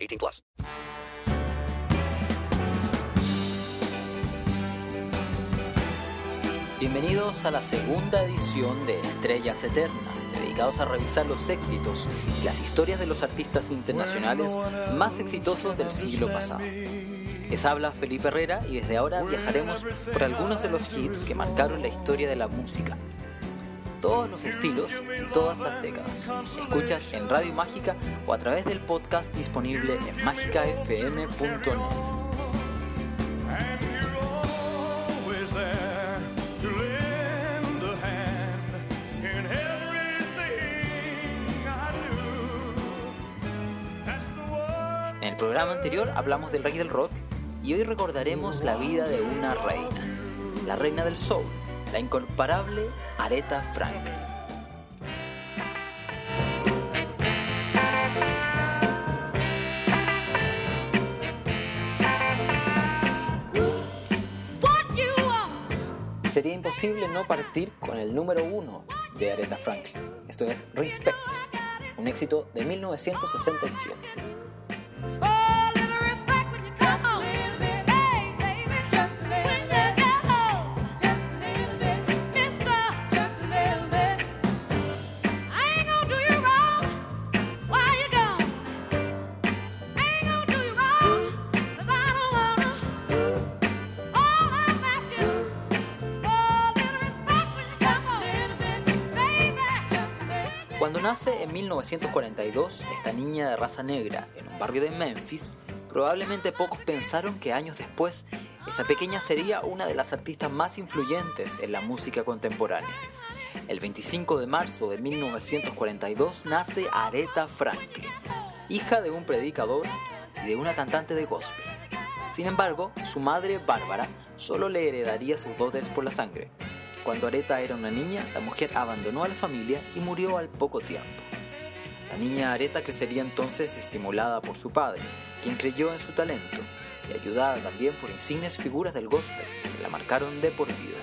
18 plus. Bienvenidos a la segunda edición de Estrellas Eternas, dedicados a revisar los éxitos y las historias de los artistas internacionales más exitosos del siglo pasado. Les habla Felipe Herrera y desde ahora viajaremos por algunos de los hits que marcaron la historia de la música. Todos los estilos y todas las décadas. Escuchas en Radio Mágica o a través del podcast disponible en mágicafm.net. En el programa anterior hablamos del rey del rock y hoy recordaremos la vida de una reina, la reina del soul, la incomparable Aretha Franklin. Sería imposible no partir con el número uno de Aretha Franklin. Esto es Respect, un éxito de 1967. Nace en 1942 esta niña de raza negra en un barrio de Memphis, probablemente pocos pensaron que años después esa pequeña sería una de las artistas más influyentes en la música contemporánea. El 25 de marzo de 1942 nace Aretha Franklin, hija de un predicador y de una cantante de gospel. Sin embargo, su madre, Bárbara, solo le heredaría sus dotes por la sangre. Cuando Aretha era una niña, la mujer abandonó a la familia y murió al poco tiempo. La niña Aretha crecería entonces estimulada por su padre, quien creyó en su talento, y ayudada también por insignes figuras del gospel que la marcaron de por vida.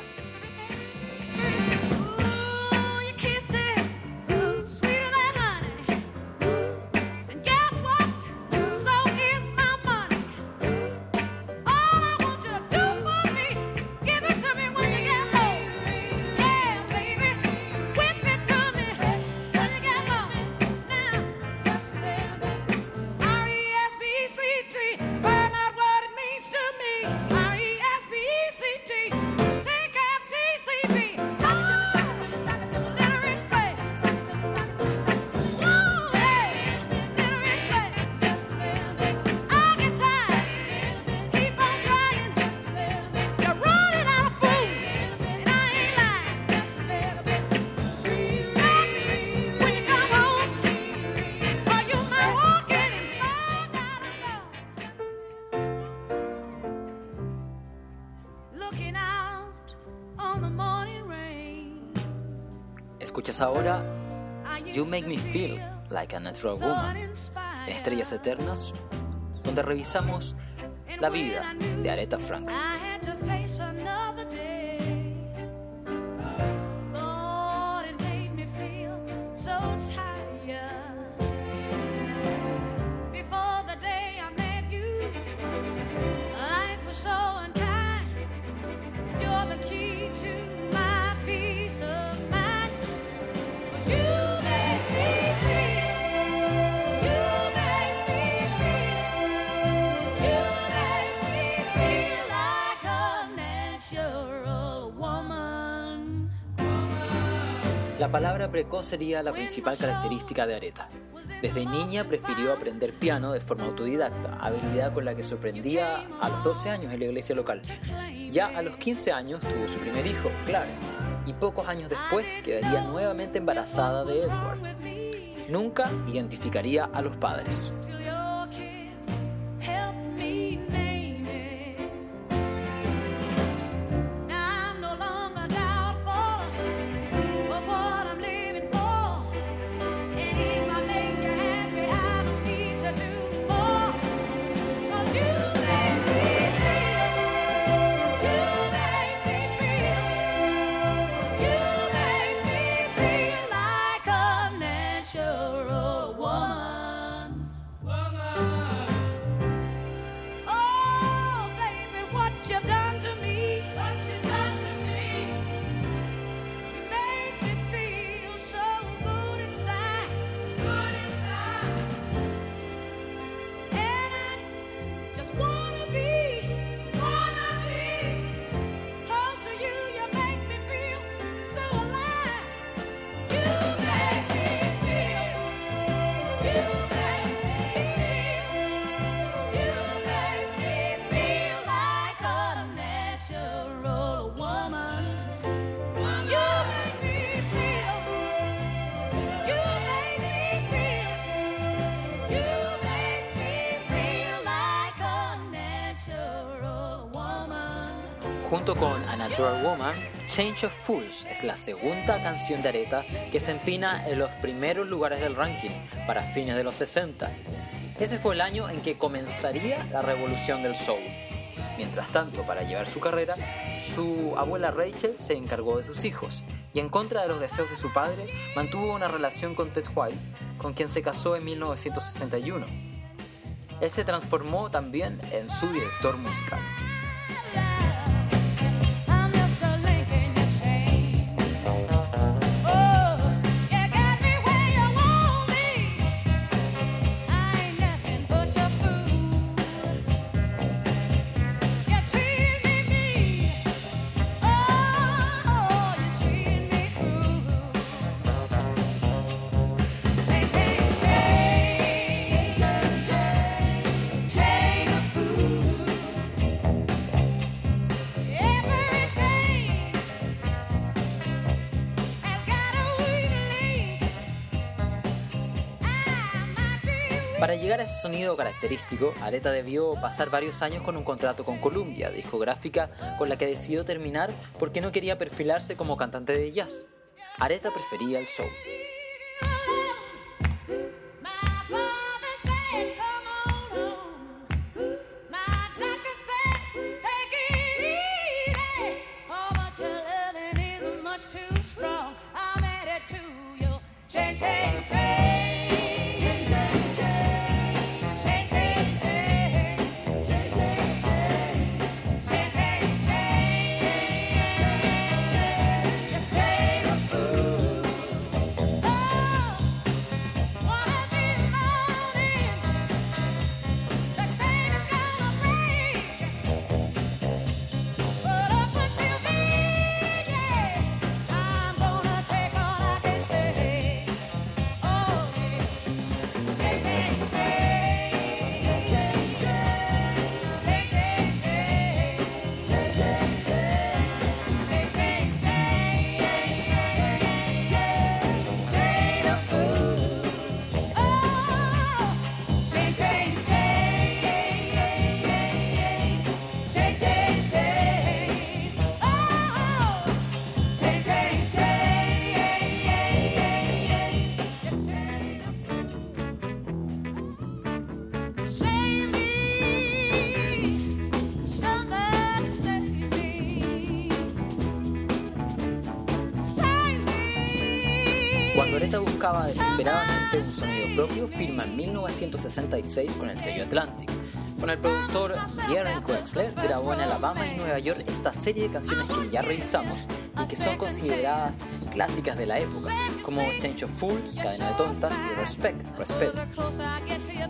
Escuchas ahora You Make Me Feel Like a Natural Woman en Estrellas Eternas, donde revisamos la vida de Aretha Franklin. La palabra precoz sería la principal característica de Aretha. Desde niña prefirió aprender piano de forma autodidacta, habilidad con la que sorprendía a los 12 años en la iglesia local. Ya a los 15 años tuvo su primer hijo, Clarence, y pocos años después quedaría nuevamente embarazada de Edward. Nunca identificaría a los padres. Junto con A Natural Woman, Change of Fools es la segunda canción de Aretha que se empina en los primeros lugares del ranking para fines de los 60. Ese fue el año en que comenzaría la revolución del soul. Mientras tanto, para llevar su carrera, su abuela Rachel se encargó de sus hijos y en contra de los deseos de su padre, mantuvo una relación con Ted White, con quien se casó en 1961. Él se transformó también en su director musical. Llegar a ese sonido característico, Aretha debió pasar varios años con un contrato con Columbia, discográfica con la que decidió terminar porque no quería perfilarse como cantante de jazz. Aretha prefería el soul. Buscaba desesperadamente un sonido propio, firma en 1966 con el sello Atlantic. Con el productor Jerry Wexler grabó en Alabama y Nueva York esta serie de canciones que ya revisamos y que son consideradas clásicas de la época, como Change of Fools, Cadena de Tontas y Respect, Respeto.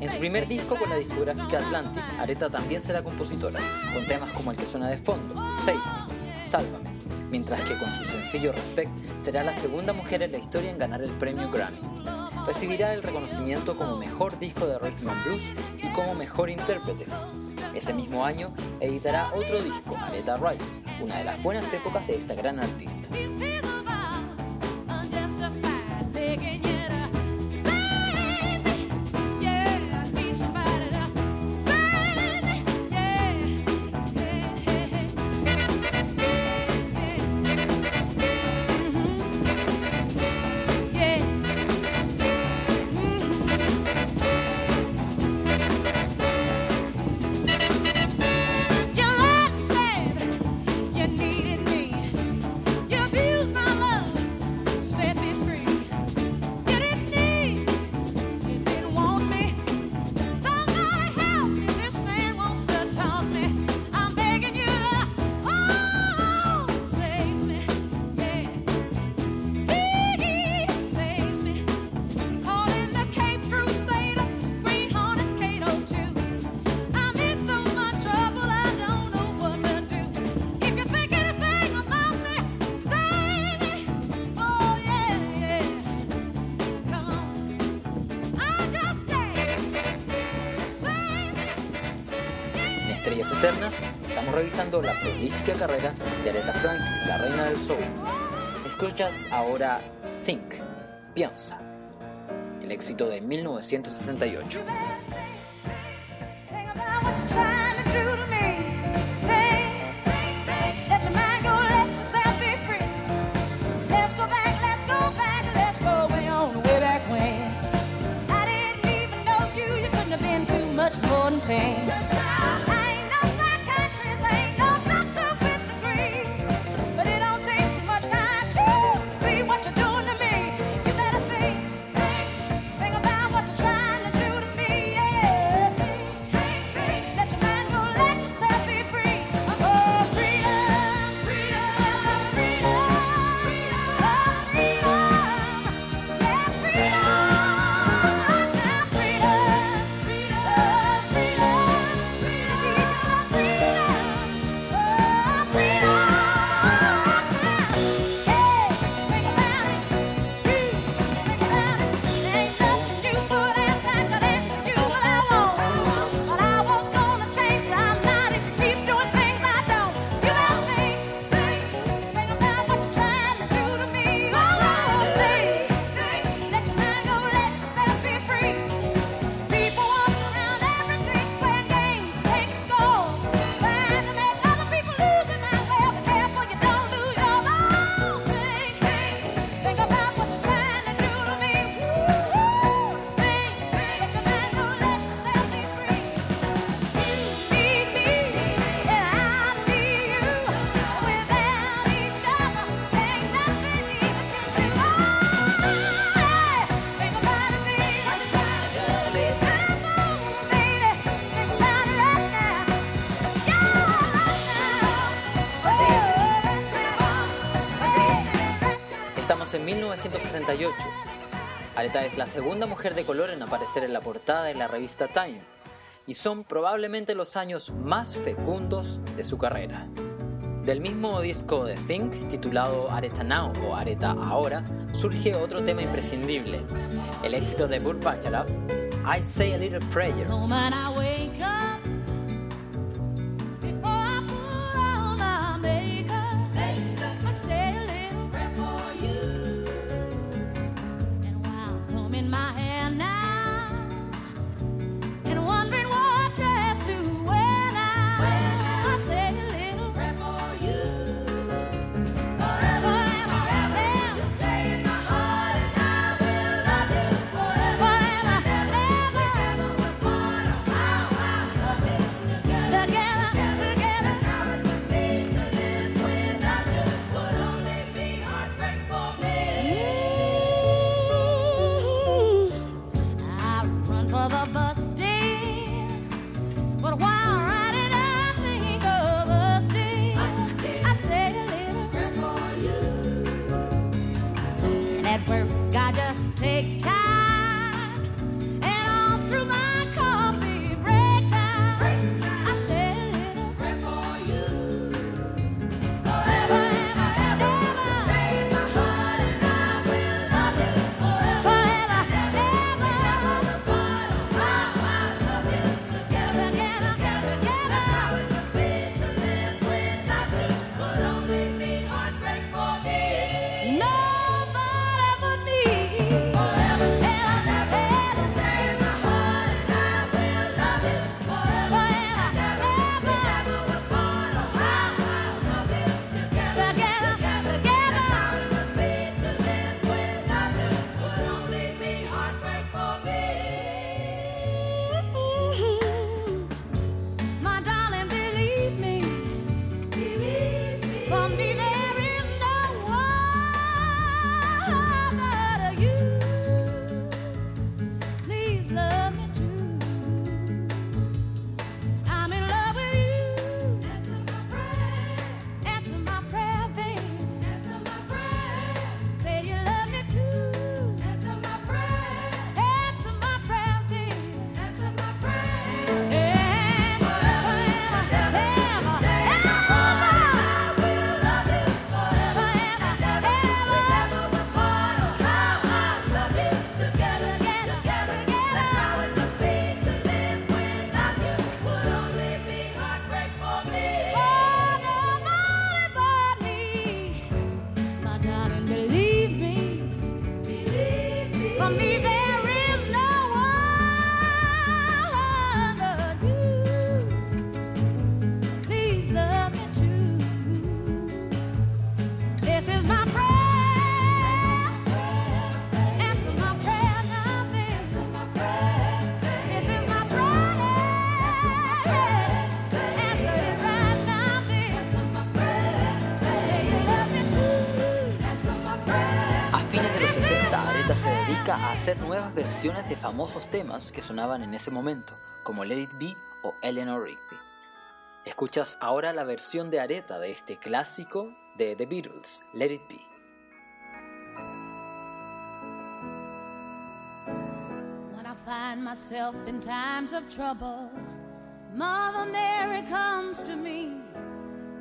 En su primer disco con la discográfica Atlantic, Aretha también será compositora, con temas como el que suena de fondo, Save Me, Sálvame, mientras que con su sencillo Respect será la segunda mujer en la historia en ganar el premio Grammy. Recibirá el reconocimiento como mejor disco de rhythm and blues y como mejor intérprete. Ese mismo año editará otro disco, Aretha Rice, una de las buenas épocas de esta gran artista. Revisando la prolífica carrera de Aretha Franklin, la reina del soul. Escuchas ahora Think, piensa, el éxito de 1968. I 1968. Aretha es la segunda mujer de color en aparecer en la portada de la revista Time y son probablemente los años más fecundos de su carrera. Del mismo disco de Think, titulado Aretha Now o Aretha Ahora, surge otro tema imprescindible, el éxito de Burt Bacharach, I Say a Little Prayer. hacer nuevas versiones de famosos temas que sonaban en ese momento, como Let It Be o Eleanor Rigby. Escuchas ahora la versión de Areta de este clásico de The Beatles, Let It Be. When I find myself in times of trouble, Mother Mary comes to me,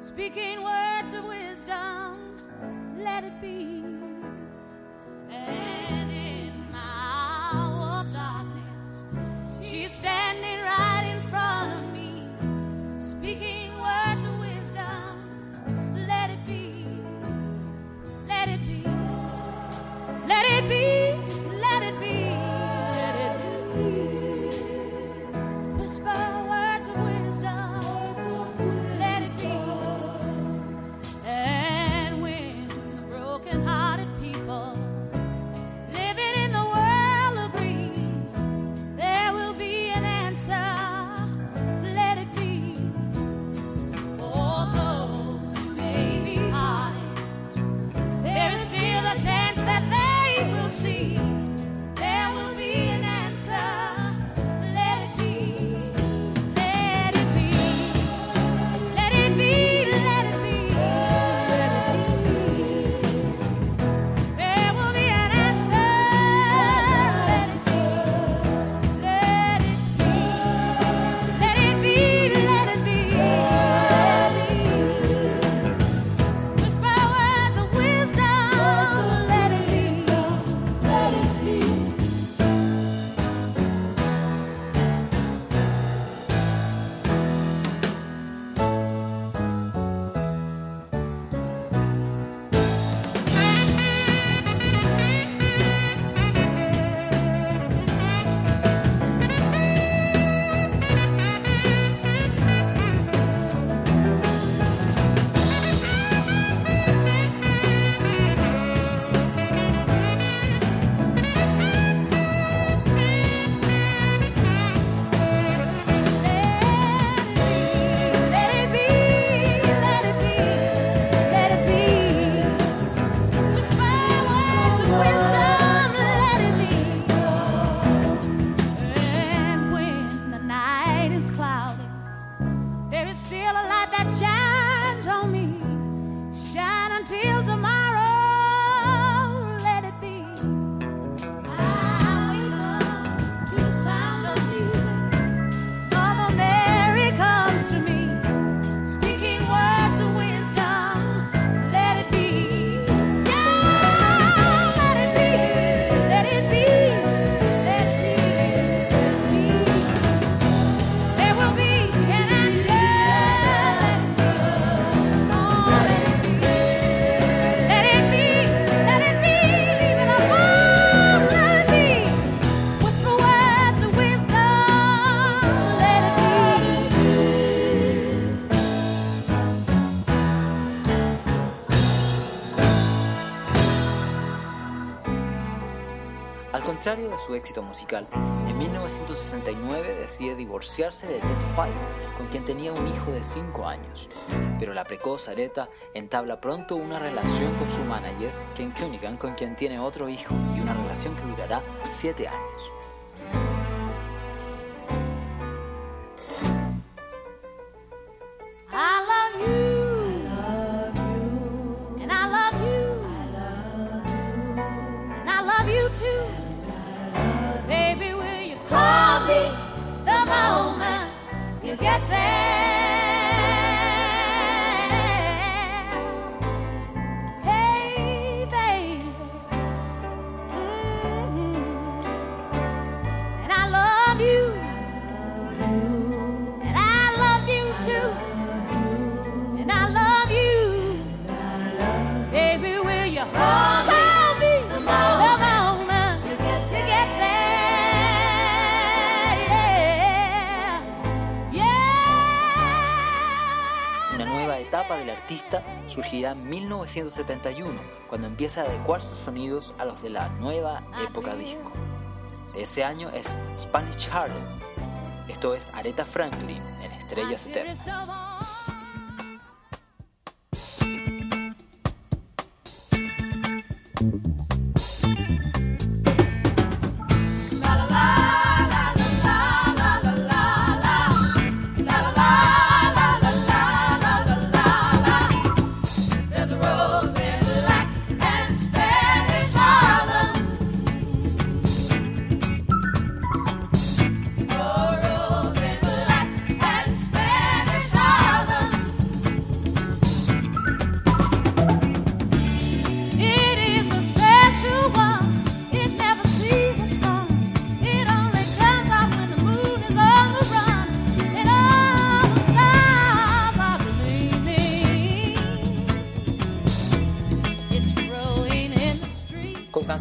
speaking words of wisdom, let it be. contrario de su éxito musical, en 1969 decide divorciarse de Ted White, con quien tenía un hijo de 5 años. Pero la precoz Aretha entabla pronto una relación con su manager, Ken Cunningham, con quien tiene otro hijo, y una relación que durará 7 años. Una nueva etapa del artista surgirá en 1971, cuando empieza a adecuar sus sonidos a los de la nueva época disco. De ese año es Spanish Harlem, esto es Aretha Franklin en Estrellas Eternas.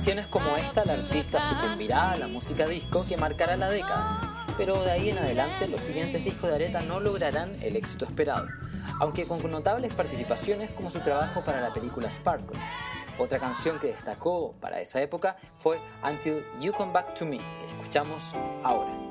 Canciones como esta, el artista sucumbirá a la música disco que marcará la década, pero de ahí en adelante los siguientes discos de Aretha no lograrán el éxito esperado, aunque con notables participaciones como su trabajo para la película Sparkle. Otra canción que destacó para esa época fue Until You Come Back to Me, que escuchamos ahora.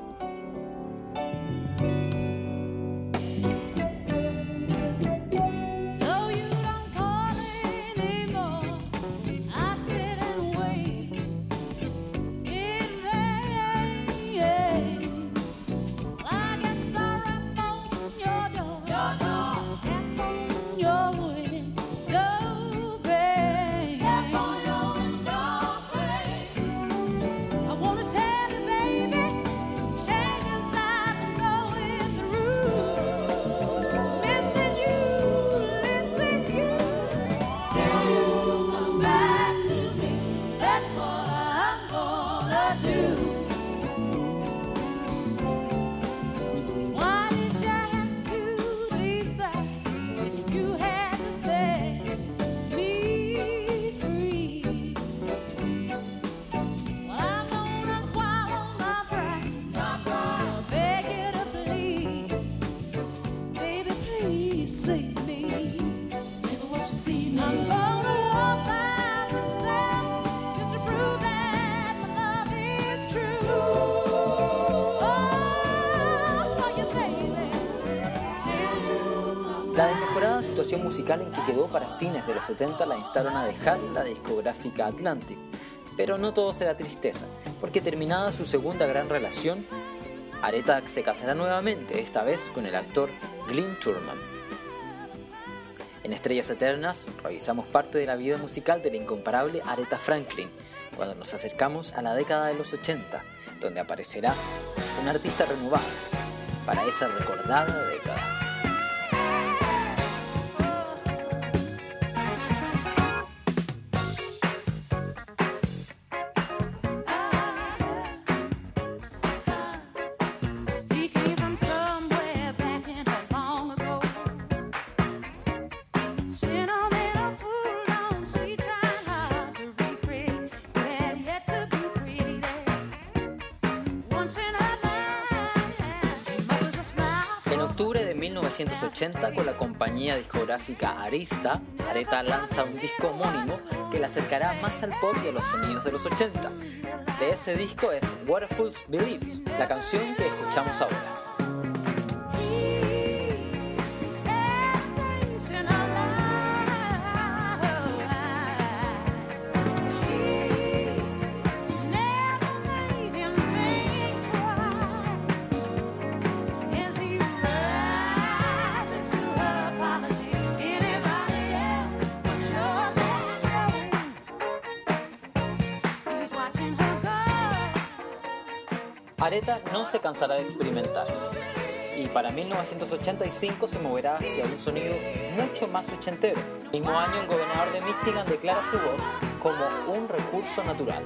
Musical en que quedó para fines de los 70 la instaron a dejar la discográfica Atlantic. Pero no todo será tristeza, porque terminada su segunda gran relación, Aretha se casará nuevamente, esta vez con el actor Glyn Turman. En Estrellas Eternas revisamos parte de la vida musical de la incomparable Aretha Franklin, cuando nos acercamos a la década de los 80, donde aparecerá una artista renovada para esa recordada década. 1980, con la compañía discográfica Arista, Aretha lanza un disco homónimo que la acercará más al pop y a los sonidos de los 80. De ese disco es What a Fools Believe, la canción que escuchamos ahora. Aretha no se cansará de experimentar y para 1985 se moverá hacia un sonido mucho más ochentero. El mismo año el gobernador de Michigan declara su voz como un recurso natural.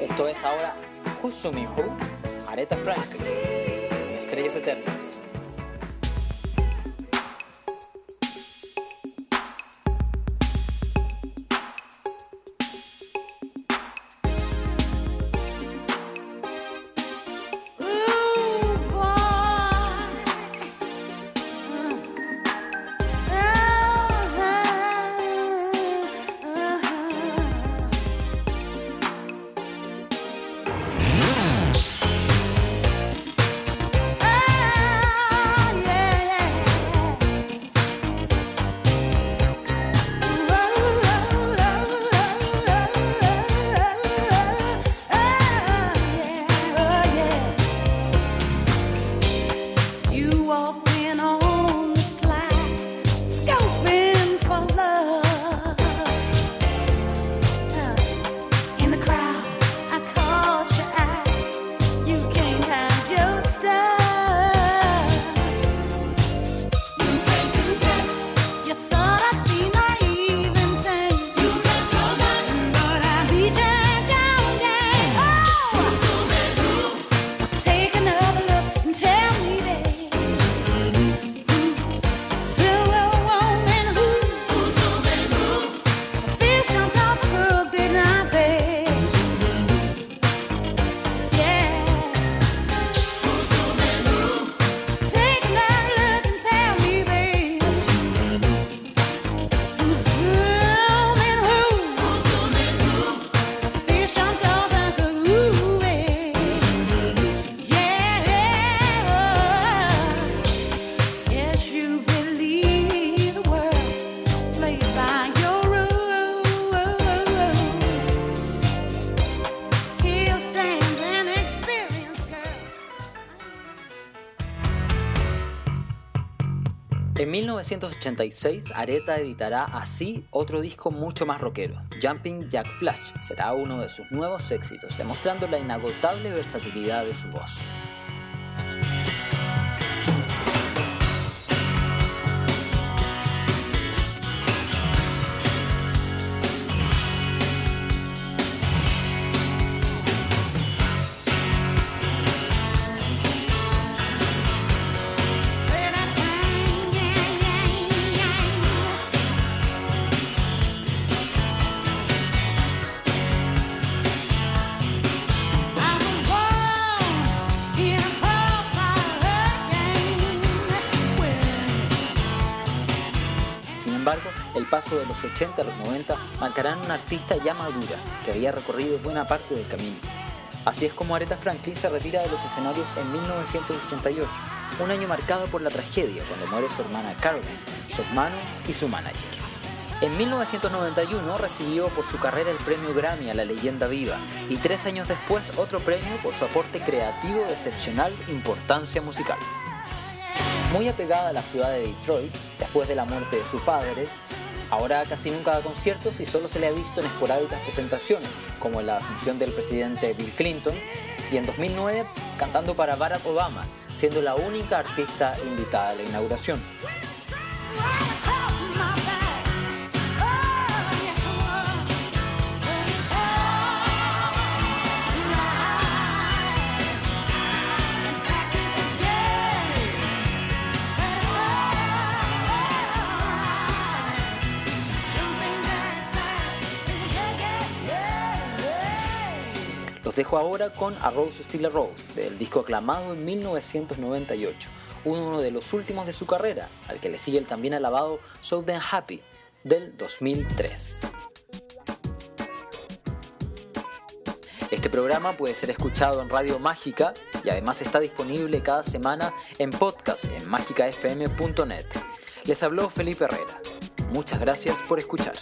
Esto es ahora Who, Aretha Franklin, Estrellas Eternas. 1986, Aretha editará así otro disco mucho más rockero. Jumping Jack Flash será uno de sus nuevos éxitos, demostrando la inagotable versatilidad de su voz. Embargo, el paso de los 80 a los 90 marcarán una artista ya madura que había recorrido buena parte del camino. Así es como Aretha Franklin se retira de los escenarios en 1988, un año marcado por la tragedia cuando muere su hermana Caroline, su hermano y su manager. En 1991 recibió por su carrera el premio Grammy a la leyenda viva y tres años después otro premio por su aporte creativo de excepcional importancia musical. Muy apegada a la ciudad de Detroit, después de la muerte de su padre, ahora casi nunca da conciertos y solo se le ha visto en esporádicas presentaciones, como en la asunción del presidente Bill Clinton, y en 2009 cantando para Barack Obama, siendo la única artista invitada a la inauguración. Dejo ahora con A Rose Still a Rose, del disco aclamado en 1998, uno de los últimos de su carrera, al que le sigue el también alabado So Happy, del 2003. Este programa puede ser escuchado en Radio Mágica y además está disponible cada semana en podcast en mágicafm.net. Les habló Felipe Herrera. Muchas gracias por escuchar.